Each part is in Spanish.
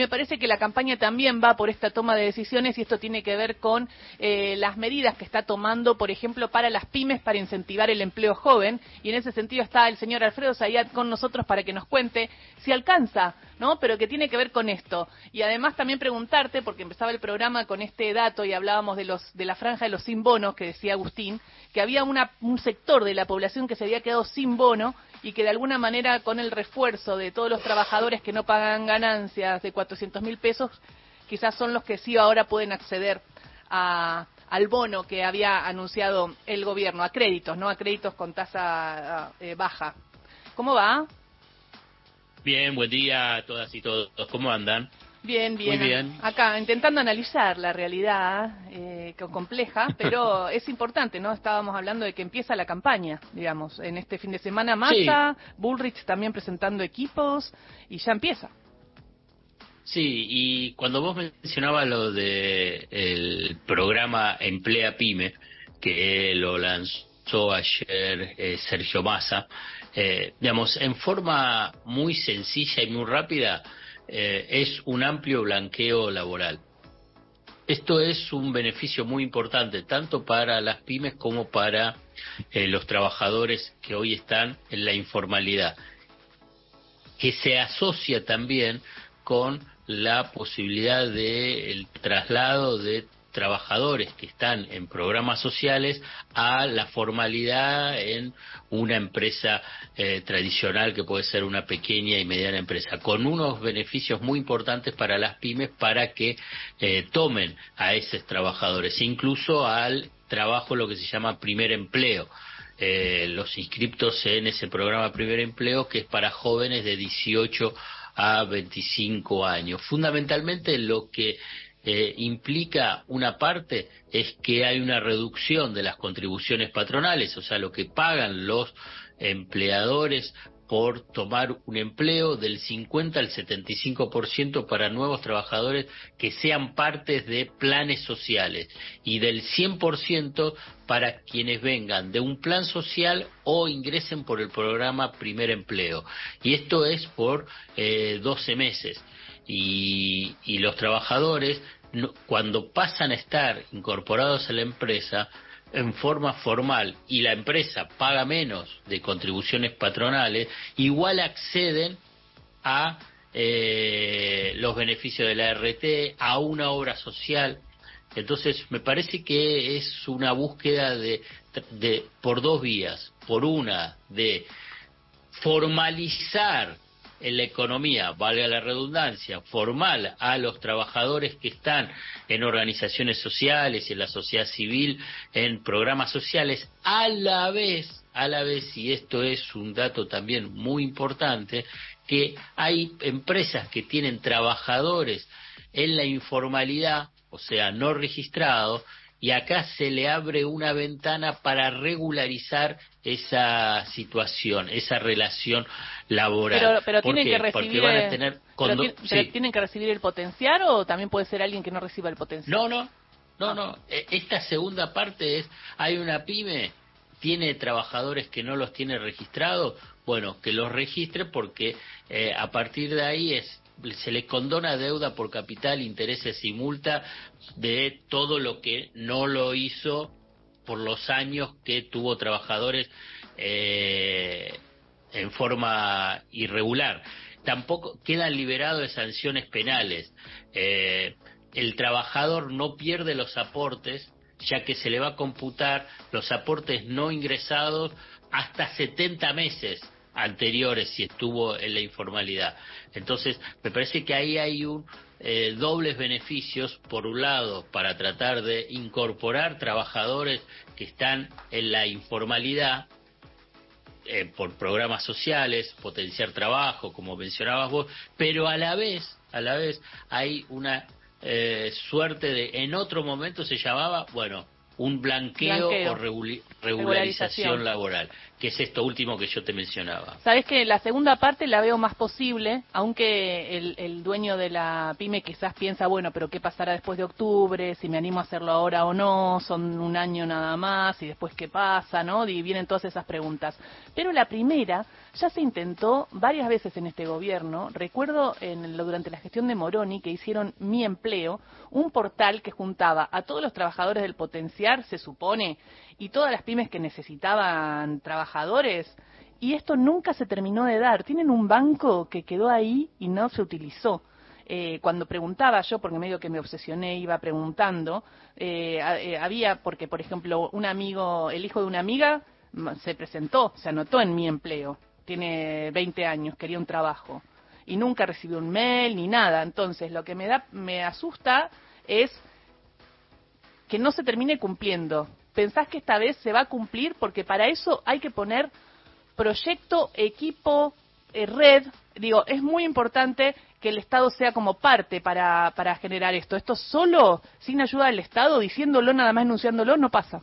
Me parece que la campaña también va por esta toma de decisiones y esto tiene que ver con eh, las medidas que está tomando, por ejemplo, para las pymes para incentivar el empleo joven. Y en ese sentido está el señor Alfredo Zayat con nosotros para que nos cuente si alcanza, ¿no? Pero que tiene que ver con esto. Y además también preguntarte, porque empezaba el programa con este dato y hablábamos de, los, de la franja de los sin bonos, que decía Agustín, que había una, un sector de la población que se había quedado sin bono y que de alguna manera con el refuerzo de todos los trabajadores que no pagan ganancias de 400 mil pesos, quizás son los que sí ahora pueden acceder al bono que había anunciado el gobierno, a créditos, ¿no? A créditos con tasa eh, baja. ¿Cómo va? Bien, buen día a todas y todos. ¿Cómo andan? Bien, bien. Muy bien. Acá, intentando analizar la realidad eh, compleja, pero es importante, ¿no? Estábamos hablando de que empieza la campaña, digamos, en este fin de semana. Massa, Bullrich también presentando equipos y ya empieza. Sí, y cuando vos mencionabas lo de el programa Emplea Pyme, que lo lanzó ayer eh, Sergio Massa, eh, digamos, en forma muy sencilla y muy rápida, eh, es un amplio blanqueo laboral. Esto es un beneficio muy importante tanto para las pymes como para los trabajadores que hoy están en la informalidad, que se asocia también con la posibilidad del traslado de trabajadores que están en programas sociales a la formalidad en una empresa eh, tradicional que puede ser una pequeña y mediana empresa, con unos beneficios muy importantes para las pymes para que eh, tomen a esos trabajadores, incluso al trabajo lo que se llama primer empleo. Eh, los inscriptos en ese programa primer empleo que es para jóvenes de 18 a 25 años. Fundamentalmente lo que eh, implica una parte es que hay una reducción de las contribuciones patronales, o sea, lo que pagan los empleadores por tomar un empleo del 50 al 75% para nuevos trabajadores que sean partes de planes sociales y del 100% para quienes vengan de un plan social o ingresen por el programa Primer Empleo. Y esto es por eh, 12 meses y, los trabajadores, cuando pasan a estar incorporados a la empresa, en forma formal y la empresa paga menos de contribuciones patronales, igual acceden a eh, los beneficios de la RT, a una obra social. Entonces, me parece que es una búsqueda de, de por dos vías. Por una, de formalizar en la economía, valga la redundancia, formal a los trabajadores que están en organizaciones sociales en la sociedad civil, en programas sociales, a la vez, a la vez, y esto es un dato también muy importante, que hay empresas que tienen trabajadores en la informalidad, o sea, no registrados, y acá se le abre una ventana para regularizar esa situación, esa relación laboral. Pero, tienen que recibir, tienen que recibir el potencial o también puede ser alguien que no reciba el potencial. No, no, no, no. E, esta segunda parte es hay una pyme tiene trabajadores que no los tiene registrados, bueno, que los registre porque eh, a partir de ahí es se le condona deuda por capital, intereses y multa de todo lo que no lo hizo por los años que tuvo trabajadores eh, en forma irregular. Tampoco quedan liberados de sanciones penales. Eh, el trabajador no pierde los aportes, ya que se le va a computar los aportes no ingresados hasta 70 meses anteriores si estuvo en la informalidad. Entonces, me parece que ahí hay un eh, dobles beneficios, por un lado, para tratar de incorporar trabajadores que están en la informalidad eh, por programas sociales, potenciar trabajo, como mencionabas vos, pero a la vez, a la vez hay una eh, suerte de, en otro momento se llamaba, bueno, un blanqueo, o regularización laboral, que es esto último que yo te mencionaba. Sabes que la segunda parte la veo más posible, aunque el, dueño de la pyme quizás piensa, bueno, pero ¿qué pasará después de octubre? Si me animo a hacerlo ahora o no, son un año nada más, y después qué pasa, ¿no? Y vienen todas esas preguntas. Pero la primera ya se intentó varias veces en este gobierno. Recuerdo en durante la gestión de Moroni que hicieron Mi Empleo, un portal que juntaba a todos los trabajadores del potenciar, se supone, y todas las pymes que necesitaban trabajadores. Y esto nunca se terminó de dar. Tienen un banco que quedó ahí y no se utilizó. Eh, cuando preguntaba yo, porque medio que me obsesioné, iba preguntando, eh, eh, había, porque por ejemplo, un amigo, el hijo de una amiga se presentó, se anotó en mi empleo, tiene 20 años, quería un trabajo y nunca recibió un mail ni nada. Entonces, lo que me da, me asusta es que no se termine cumpliendo pensás que esta vez se va a cumplir? Porque para eso hay que poner proyecto, equipo, eh, red. Digo, es muy importante que el Estado sea como parte para, para generar esto. Esto solo, sin ayuda del Estado, diciéndolo, nada más enunciándolo, no pasa.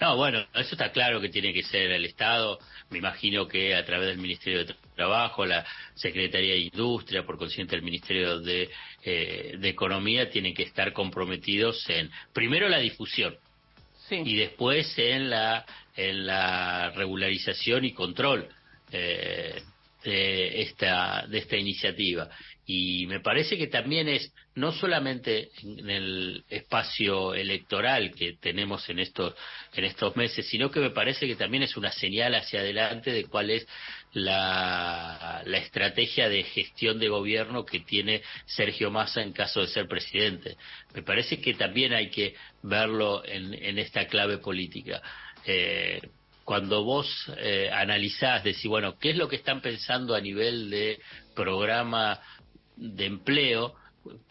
No, bueno, eso está claro que tiene que ser el Estado. Me imagino que a través del Ministerio de Trabajo, la Secretaría de Industria, por consiguiente el Ministerio de, eh, de Economía, tienen que estar comprometidos en, primero, la difusión y después en la, en la regularización y control eh, de, esta, de esta iniciativa. Y me parece que también es no solamente en el espacio electoral que tenemos en estos, en estos meses, sino que me parece que también es una señal hacia adelante de cuál es la, la estrategia de gestión de gobierno que tiene Sergio Massa en caso de ser presidente. Me parece que también hay que verlo en, en esta clave política. Eh, cuando vos eh, analizás, decís, bueno, ¿qué es lo que están pensando a nivel de programa de empleo?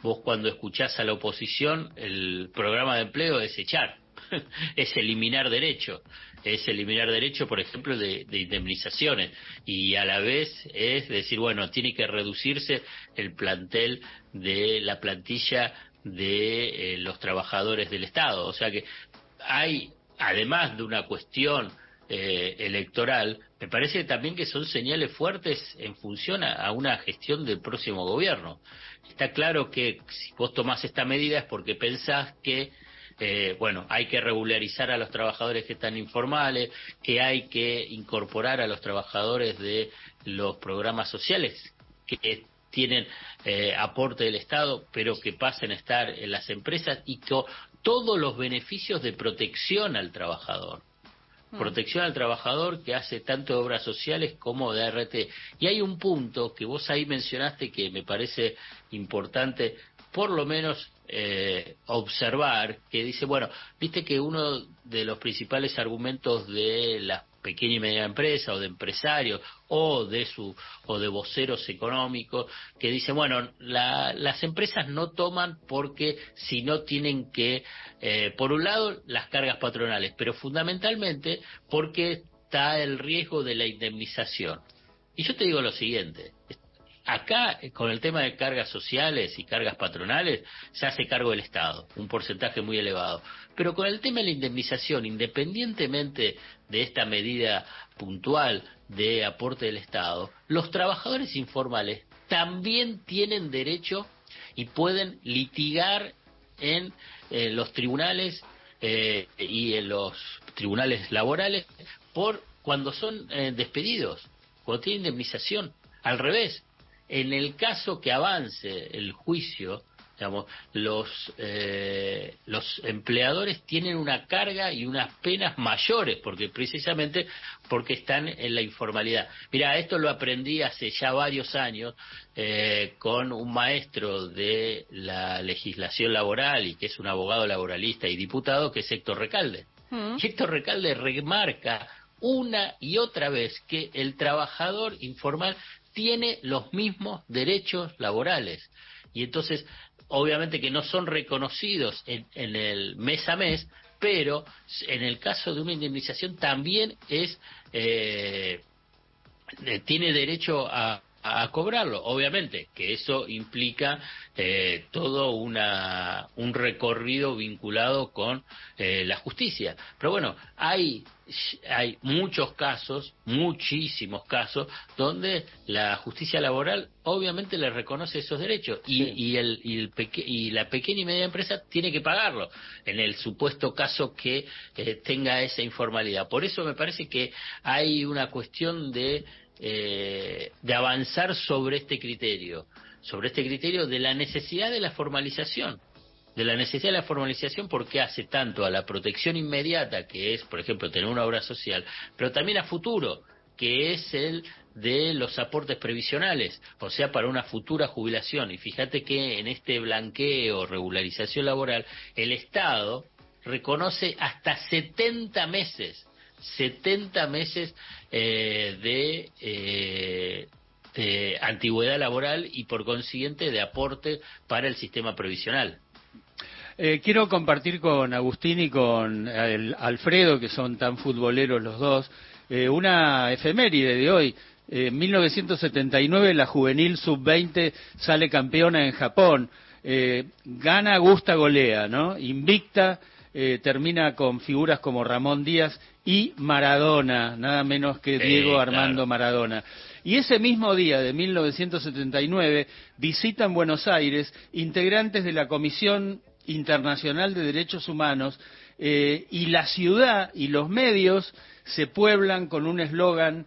Vos cuando escuchás a la oposición, el programa de empleo es echar, es eliminar derechos, es eliminar derechos, por ejemplo, de, indemnizaciones, y a la vez es decir, bueno, tiene que reducirse el plantel de la plantilla de eh, los trabajadores del Estado. O sea que hay, además de una cuestión eh, electoral, me parece también que son señales fuertes en función a, una gestión del próximo gobierno. Está claro que si vos tomás esta medida es porque pensás que eh, bueno, hay que regularizar a los trabajadores que están informales, que hay que incorporar a los trabajadores de los programas sociales que tienen eh, aporte del Estado, pero que pasen a estar en las empresas y con todos los beneficios de protección al trabajador. Mm. protección al trabajador que hace tanto de obras sociales como de RT. Y hay un punto que vos ahí mencionaste que me parece importante, por lo menos eh, observar, que dice, bueno, viste que uno de los principales argumentos de las pequeña y media empresa o de empresarios o de su o de voceros económicos que dicen bueno las empresas no toman porque si no tienen que eh, por un lado las cargas patronales pero fundamentalmente porque está el riesgo de la indemnización. Y yo te digo lo siguiente Acá, con el tema de cargas sociales y cargas patronales, se hace cargo del Estado, un porcentaje muy elevado. Pero con el tema de la indemnización, independientemente de esta medida puntual de aporte del Estado, los trabajadores informales también tienen derecho y pueden litigar en eh, los tribunales eh, y en los tribunales laborales por cuando son eh, despedidos, cuando tienen indemnización. Al revés, en el caso que avance el juicio, digamos, los, eh, los empleadores tienen una carga y unas penas mayores, porque precisamente porque están en la informalidad. Mira, esto lo aprendí hace ya varios años eh, con un maestro de la legislación laboral y que es un abogado laboralista y diputado, que es Héctor Recalde. Mm. Y Héctor Recalde remarca una y otra vez que el trabajador informal tiene los mismos derechos laborales. Y entonces, obviamente que no son reconocidos en, el mes a mes, pero en el caso de una indemnización también es eh, eh, tiene derecho a, a, cobrarlo. Obviamente que eso implica eh, todo una, un recorrido vinculado con eh, la justicia. Pero bueno, hay, hay muchos casos, muchísimos casos, donde la justicia laboral obviamente le reconoce esos derechos y, y, el, y, el y la pequeña y media empresa tiene que pagarlo en el supuesto caso que eh, tenga esa informalidad. Por eso me parece que hay una cuestión de eh, de avanzar sobre este criterio, sobre este criterio de la necesidad de la formalización, de la necesidad de la formalización porque hace tanto a la protección inmediata, que es, por ejemplo, tener una obra social, pero también a futuro, que es el de los aportes previsionales, o sea, para una futura jubilación. Y fíjate que en este blanqueo, regularización laboral, el Estado reconoce hasta 70 meses 70 meses eh, eh, de, antigüedad laboral y por consiguiente de aporte para el sistema previsional. Eh, quiero compartir con Agustín y con Alfredo, que son tan futboleros los dos, una efeméride de hoy. En 1979 la juvenil sub-20 sale campeona en Japón. gana, gusta, golea, ¿no? Invicta termina con figuras como Ramón Díaz y Maradona, nada menos que Diego Armando Maradona. Y ese mismo día de 1979 visitan Buenos Aires integrantes de la Comisión Internacional de Derechos Humanos eh, y la ciudad y los medios se pueblan con un eslogan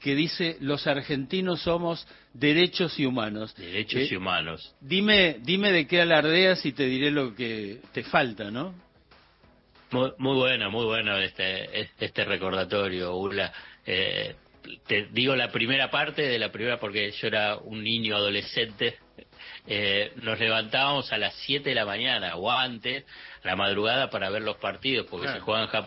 que dice los argentinos somos derechos y humanos. Derechos y eh, humanos. Dime, dime de qué alardeas y te diré lo que te falta, ¿no? Muy, bueno, muy bueno este, este recordatorio, Ula. Eh, te digo la primera parte de la primera porque yo era un niño adolescente. Eh, nos levantábamos a las 7 de la mañana o antes, la madrugada, para ver los partidos, porque se juega en Japón